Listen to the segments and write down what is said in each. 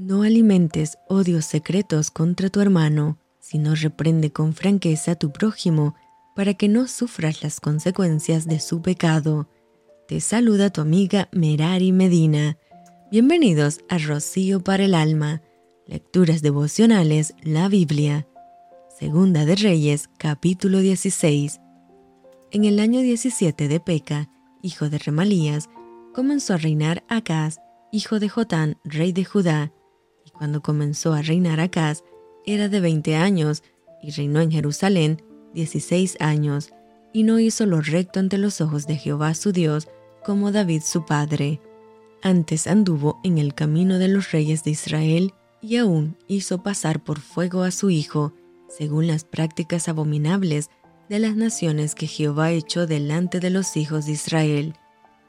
No alimentes odios secretos contra tu hermano, sino reprende con franqueza a tu prójimo, para que no sufras las consecuencias de su pecado. Te saluda tu amiga Merari Medina. Bienvenidos a Rocío para el Alma, Lecturas Devocionales, la Biblia. Segunda de Reyes, capítulo 16. En el año 17 de Peca, hijo de Remalías, comenzó a reinar Acaz, hijo de Jotán, rey de Judá, cuando comenzó a reinar Acaz, era de 20 años, y reinó en Jerusalén 16 años, y no hizo lo recto ante los ojos de Jehová su Dios, como David su padre. Antes anduvo en el camino de los reyes de Israel, y aún hizo pasar por fuego a su hijo, según las prácticas abominables de las naciones que Jehová echó delante de los hijos de Israel.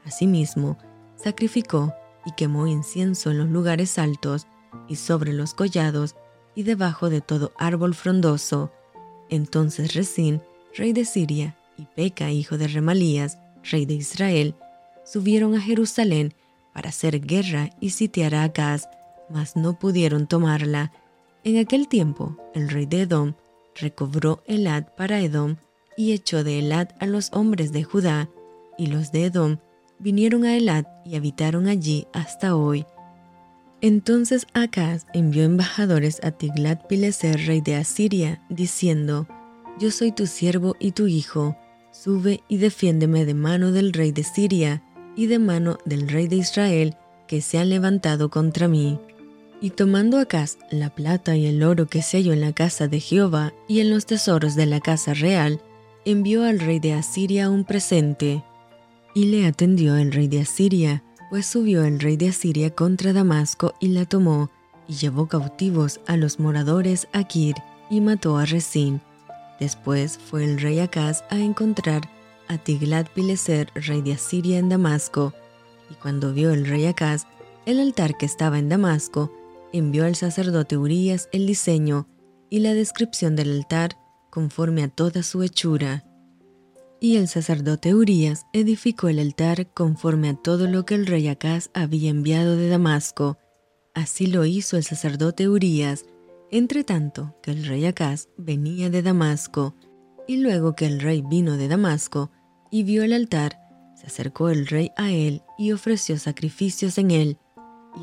Asimismo, sacrificó y quemó incienso en los lugares altos y sobre los collados y debajo de todo árbol frondoso. Entonces Resín, rey de Siria, y Peca, hijo de Remalías, rey de Israel, subieron a Jerusalén para hacer guerra y sitiar a Acaz, mas no pudieron tomarla. En aquel tiempo, el rey de Edom recobró Elad para Edom y echó de Elad a los hombres de Judá, y los de Edom vinieron a Elad y habitaron allí hasta hoy. Entonces Acaz envió embajadores a Tiglat-Pileser, rey de Asiria, diciendo: Yo soy tu siervo y tu hijo, sube y defiéndeme de mano del rey de Siria y de mano del rey de Israel, que se han levantado contra mí. Y tomando Acaz la plata y el oro que se halló en la casa de Jehová y en los tesoros de la casa real, envió al rey de Asiria un presente. Y le atendió el rey de Asiria, pues subió el rey de Asiria contra Damasco y la tomó, y llevó cautivos a los moradores a Kir, y mató a Resín. Después fue el rey Acaz a encontrar a Tiglat-Pileser, rey de Asiria, en Damasco, y cuando vio el rey Acaz el altar que estaba en Damasco, envió al sacerdote Urías el diseño y la descripción del altar conforme a toda su hechura. Y el sacerdote Urías edificó el altar conforme a todo lo que el rey Acaz había enviado de Damasco. Así lo hizo el sacerdote Urías, entre tanto que el rey Acaz venía de Damasco. Y luego que el rey vino de Damasco y vio el altar, se acercó el rey a él y ofreció sacrificios en él,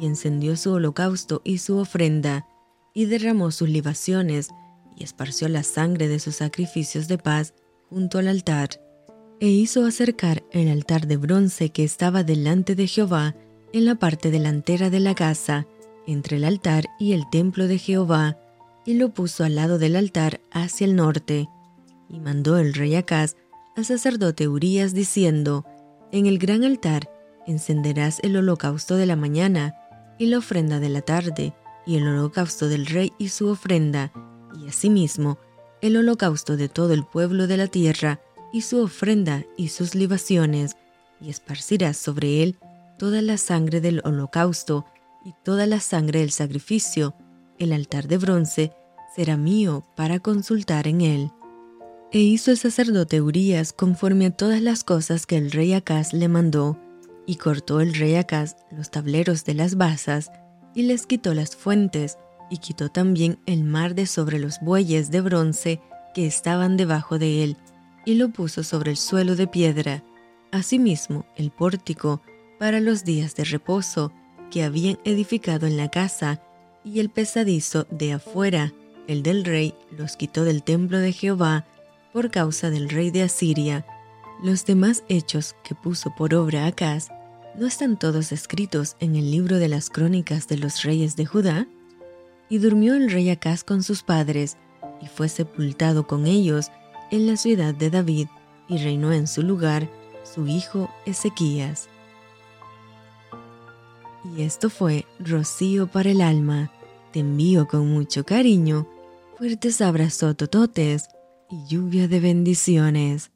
y encendió su holocausto y su ofrenda, y derramó sus libaciones, y esparció la sangre de sus sacrificios de paz junto al altar, e hizo acercar el altar de bronce que estaba delante de Jehová en la parte delantera de la casa, entre el altar y el templo de Jehová, y lo puso al lado del altar hacia el norte. Y mandó el rey Acaz al sacerdote Urías diciendo, En el gran altar encenderás el holocausto de la mañana, y la ofrenda de la tarde, y el holocausto del rey y su ofrenda, y asimismo el holocausto de todo el pueblo de la tierra, y su ofrenda y sus libaciones, y esparcirás sobre él toda la sangre del holocausto y toda la sangre del sacrificio. El altar de bronce será mío para consultar en él. E hizo el sacerdote Urías conforme a todas las cosas que el rey Acaz le mandó, y cortó el rey Acaz los tableros de las basas, y les quitó las fuentes, y quitó también el mar de sobre los bueyes de bronce que estaban debajo de él, y lo puso sobre el suelo de piedra. Asimismo, el pórtico para los días de reposo que habían edificado en la casa, y el pesadizo de afuera, el del rey, los quitó del templo de Jehová por causa del rey de Asiria. Los demás hechos que puso por obra Acaz, ¿no están todos escritos en el libro de las crónicas de los reyes de Judá? Y durmió el rey Acaz con sus padres, y fue sepultado con ellos en la ciudad de David, y reinó en su lugar su hijo Ezequías. Y esto fue Rocío para el alma. Te envío con mucho cariño, fuertes abrazos tototes y lluvia de bendiciones.